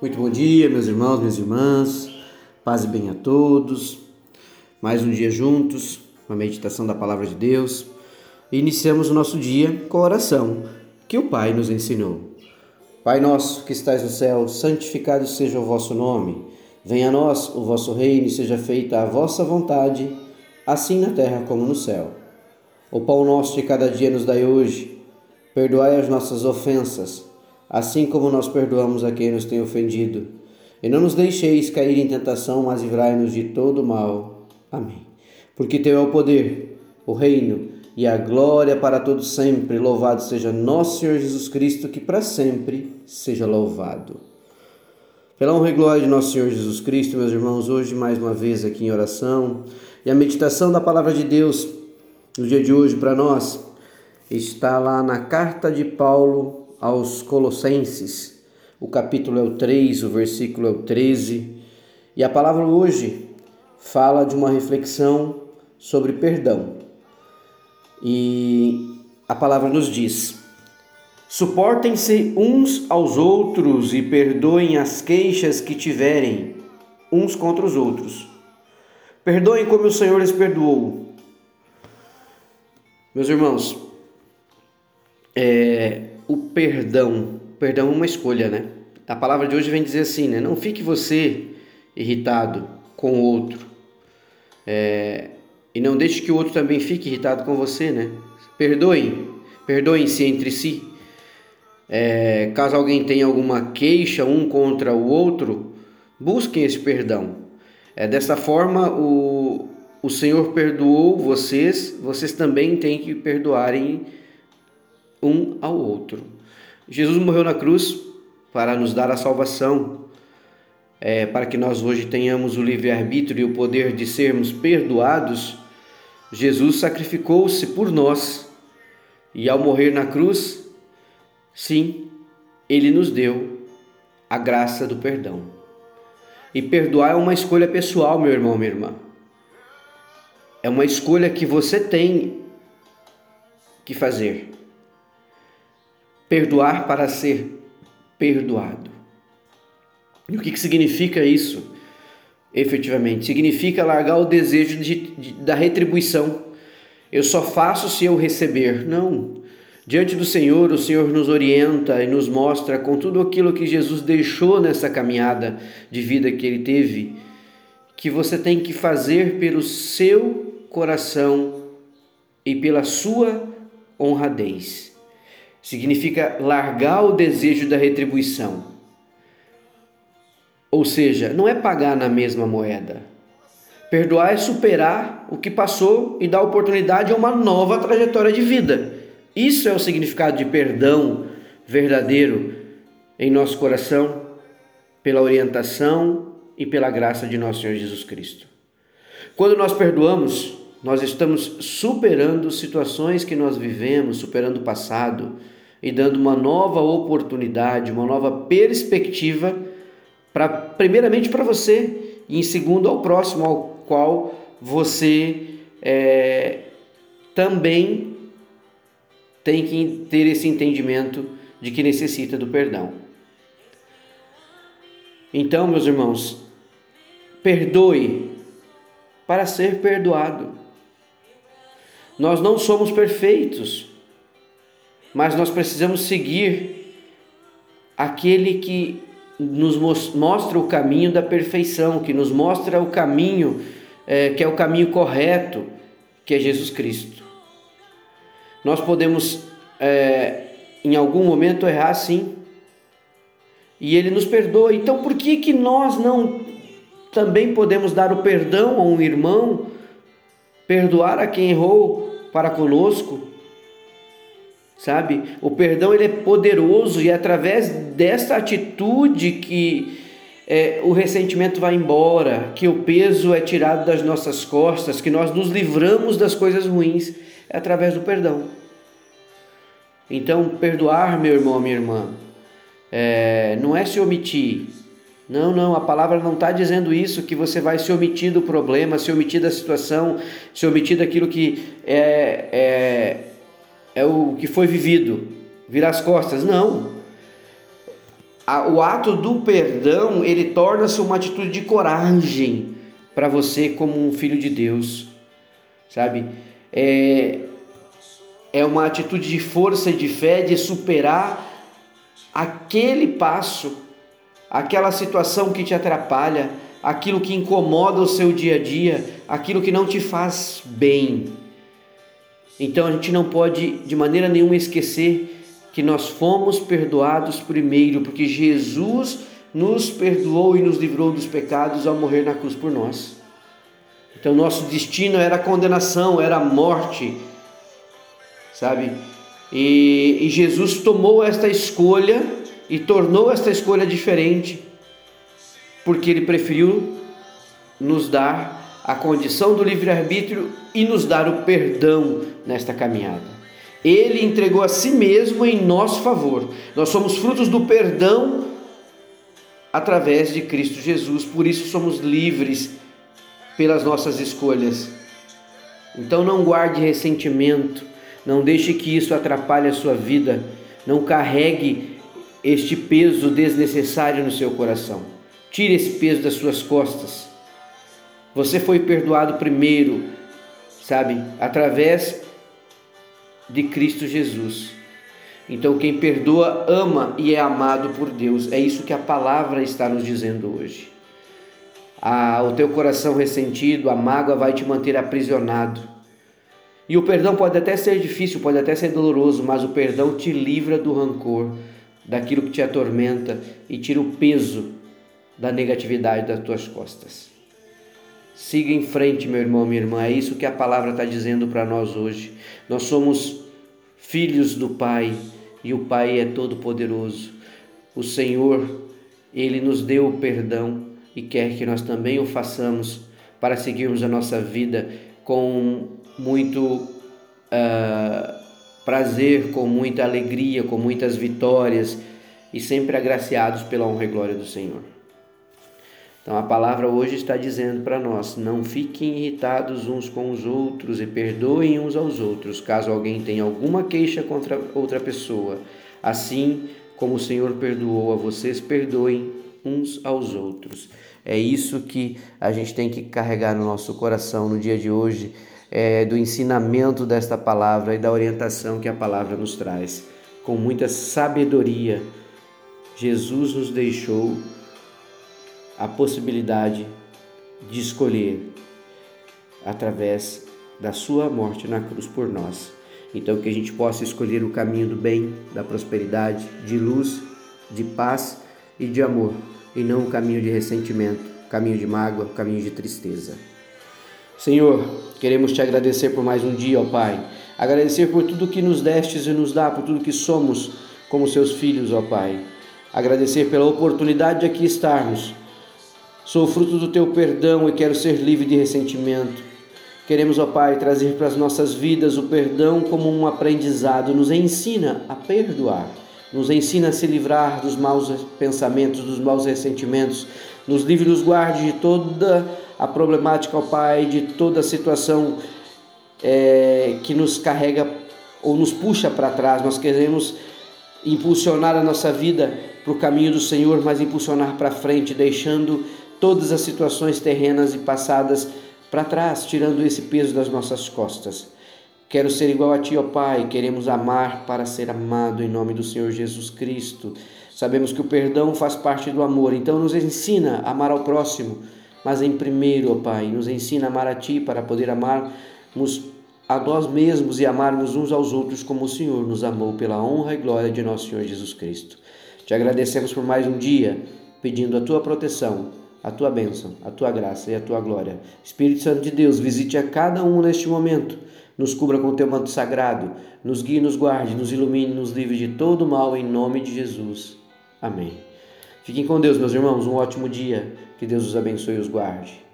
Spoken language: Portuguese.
Muito bom dia, meus irmãos, minhas irmãs. Paz e bem a todos. Mais um dia juntos, uma meditação da palavra de Deus. Iniciamos o nosso dia com a oração que o Pai nos ensinou. Pai nosso que estais no céu, santificado seja o vosso nome. Venha a nós o vosso reino e seja feita a vossa vontade, assim na terra como no céu. O pão nosso de cada dia nos dai hoje. Perdoai as nossas ofensas assim como nós perdoamos a quem nos tem ofendido. E não nos deixeis cair em tentação, mas livrai-nos de todo mal. Amém. Porque teu é o poder, o reino e a glória para todos sempre. Louvado seja nosso Senhor Jesus Cristo, que para sempre seja louvado. Pela honra e glória de nosso Senhor Jesus Cristo, meus irmãos, hoje mais uma vez aqui em oração e a meditação da palavra de Deus no dia de hoje para nós está lá na carta de Paulo aos Colossenses. O capítulo é o 3, o versículo é o 13. E a palavra hoje fala de uma reflexão sobre perdão. E a palavra nos diz: Suportem-se uns aos outros e perdoem as queixas que tiverem uns contra os outros. Perdoem como o Senhor lhes perdoou. Meus irmãos, é, o perdão. Perdão é uma escolha, né? A palavra de hoje vem dizer assim, né? Não fique você irritado com o outro. É, e não deixe que o outro também fique irritado com você, né? Perdoem, perdoem-se entre si. É, caso alguém tenha alguma queixa um contra o outro, busquem esse perdão. É, dessa forma, o, o Senhor perdoou vocês, vocês também têm que perdoarem um ao outro. Jesus morreu na cruz para nos dar a salvação, é, para que nós hoje tenhamos o livre-arbítrio e o poder de sermos perdoados. Jesus sacrificou-se por nós e, ao morrer na cruz, sim, ele nos deu a graça do perdão. E perdoar é uma escolha pessoal, meu irmão, minha irmã. É uma escolha que você tem que fazer. Perdoar para ser perdoado. E o que, que significa isso? Efetivamente, significa largar o desejo de, de, da retribuição. Eu só faço se eu receber. Não. Diante do Senhor, o Senhor nos orienta e nos mostra com tudo aquilo que Jesus deixou nessa caminhada de vida que ele teve, que você tem que fazer pelo seu coração e pela sua honradez significa largar o desejo da retribuição. Ou seja, não é pagar na mesma moeda. Perdoar é superar o que passou e dar oportunidade a uma nova trajetória de vida. Isso é o significado de perdão verdadeiro em nosso coração, pela orientação e pela graça de nosso Senhor Jesus Cristo. Quando nós perdoamos, nós estamos superando situações que nós vivemos, superando o passado e dando uma nova oportunidade, uma nova perspectiva para primeiramente para você e em segundo ao próximo ao qual você é, também tem que ter esse entendimento de que necessita do perdão. Então, meus irmãos, perdoe para ser perdoado. Nós não somos perfeitos, mas nós precisamos seguir aquele que nos mostra o caminho da perfeição, que nos mostra o caminho é, que é o caminho correto, que é Jesus Cristo. Nós podemos, é, em algum momento, errar sim, e Ele nos perdoa. Então, por que que nós não também podemos dar o perdão a um irmão, perdoar a quem errou? para conosco. Sabe? O perdão ele é poderoso e é através dessa atitude que é, o ressentimento vai embora, que o peso é tirado das nossas costas, que nós nos livramos das coisas ruins, é através do perdão. Então, perdoar, meu irmão, minha irmã, é, não é se omitir, não, não, a palavra não está dizendo isso, que você vai se omitir do problema, se omitir da situação, se omitir daquilo que é, é, é o que foi vivido, virar as costas. Não. o ato do perdão, ele torna-se uma atitude de coragem para você como um filho de Deus, sabe? É, é uma atitude de força e de fé de superar aquele passo, aquela situação que te atrapalha, aquilo que incomoda o seu dia a dia, aquilo que não te faz bem. Então a gente não pode de maneira nenhuma esquecer que nós fomos perdoados primeiro, porque Jesus nos perdoou e nos livrou dos pecados ao morrer na cruz por nós. Então nosso destino era a condenação, era a morte, sabe? E, e Jesus tomou esta escolha e tornou esta escolha diferente, porque ele preferiu nos dar a condição do livre-arbítrio e nos dar o perdão nesta caminhada. Ele entregou a si mesmo em nosso favor. Nós somos frutos do perdão através de Cristo Jesus, por isso somos livres pelas nossas escolhas. Então não guarde ressentimento, não deixe que isso atrapalhe a sua vida, não carregue este peso desnecessário no seu coração. Tire esse peso das suas costas. Você foi perdoado primeiro, sabe, através de Cristo Jesus. Então, quem perdoa, ama e é amado por Deus. É isso que a palavra está nos dizendo hoje. Ah, o teu coração ressentido, a mágoa vai te manter aprisionado. E o perdão pode até ser difícil, pode até ser doloroso, mas o perdão te livra do rancor, daquilo que te atormenta e tira o peso da negatividade das tuas costas. Siga em frente, meu irmão, minha irmã. É isso que a palavra está dizendo para nós hoje. Nós somos filhos do Pai e o Pai é todo-poderoso. O Senhor, Ele nos deu o perdão e quer que nós também o façamos para seguirmos a nossa vida com muito uh, prazer, com muita alegria, com muitas vitórias e sempre agraciados pela honra e glória do Senhor. Então a palavra hoje está dizendo para nós: não fiquem irritados uns com os outros e perdoem uns aos outros, caso alguém tenha alguma queixa contra outra pessoa. Assim como o Senhor perdoou a vocês, perdoem uns aos outros. É isso que a gente tem que carregar no nosso coração no dia de hoje, é, do ensinamento desta palavra e da orientação que a palavra nos traz. Com muita sabedoria, Jesus nos deixou a possibilidade de escolher através da sua morte na cruz por nós. Então que a gente possa escolher o caminho do bem, da prosperidade, de luz, de paz e de amor, e não o caminho de ressentimento, caminho de mágoa, caminho de tristeza. Senhor, queremos te agradecer por mais um dia, ó Pai. Agradecer por tudo que nos destes e nos dá, por tudo que somos como seus filhos, ó Pai. Agradecer pela oportunidade de aqui estarmos Sou fruto do teu perdão e quero ser livre de ressentimento. Queremos, ó Pai, trazer para as nossas vidas o perdão como um aprendizado. Nos ensina a perdoar, nos ensina a se livrar dos maus pensamentos, dos maus ressentimentos. Nos livre e nos guarde de toda a problemática, ó Pai, de toda a situação é, que nos carrega ou nos puxa para trás. Nós queremos impulsionar a nossa vida para o caminho do Senhor, mas impulsionar para frente, deixando todas as situações terrenas e passadas para trás, tirando esse peso das nossas costas. Quero ser igual a Ti, ó Pai, queremos amar para ser amado em nome do Senhor Jesus Cristo. Sabemos que o perdão faz parte do amor, então nos ensina a amar ao próximo, mas em primeiro, ó Pai, nos ensina a amar a Ti para poder amarmos a nós mesmos e amarmos uns aos outros como o Senhor nos amou pela honra e glória de nosso Senhor Jesus Cristo. Te agradecemos por mais um dia, pedindo a Tua proteção a tua bênção, a tua graça e a tua glória. Espírito Santo de Deus, visite a cada um neste momento, nos cubra com o teu manto sagrado, nos guie, nos guarde, nos ilumine, nos livre de todo mal, em nome de Jesus. Amém. Fiquem com Deus, meus irmãos, um ótimo dia, que Deus os abençoe e os guarde.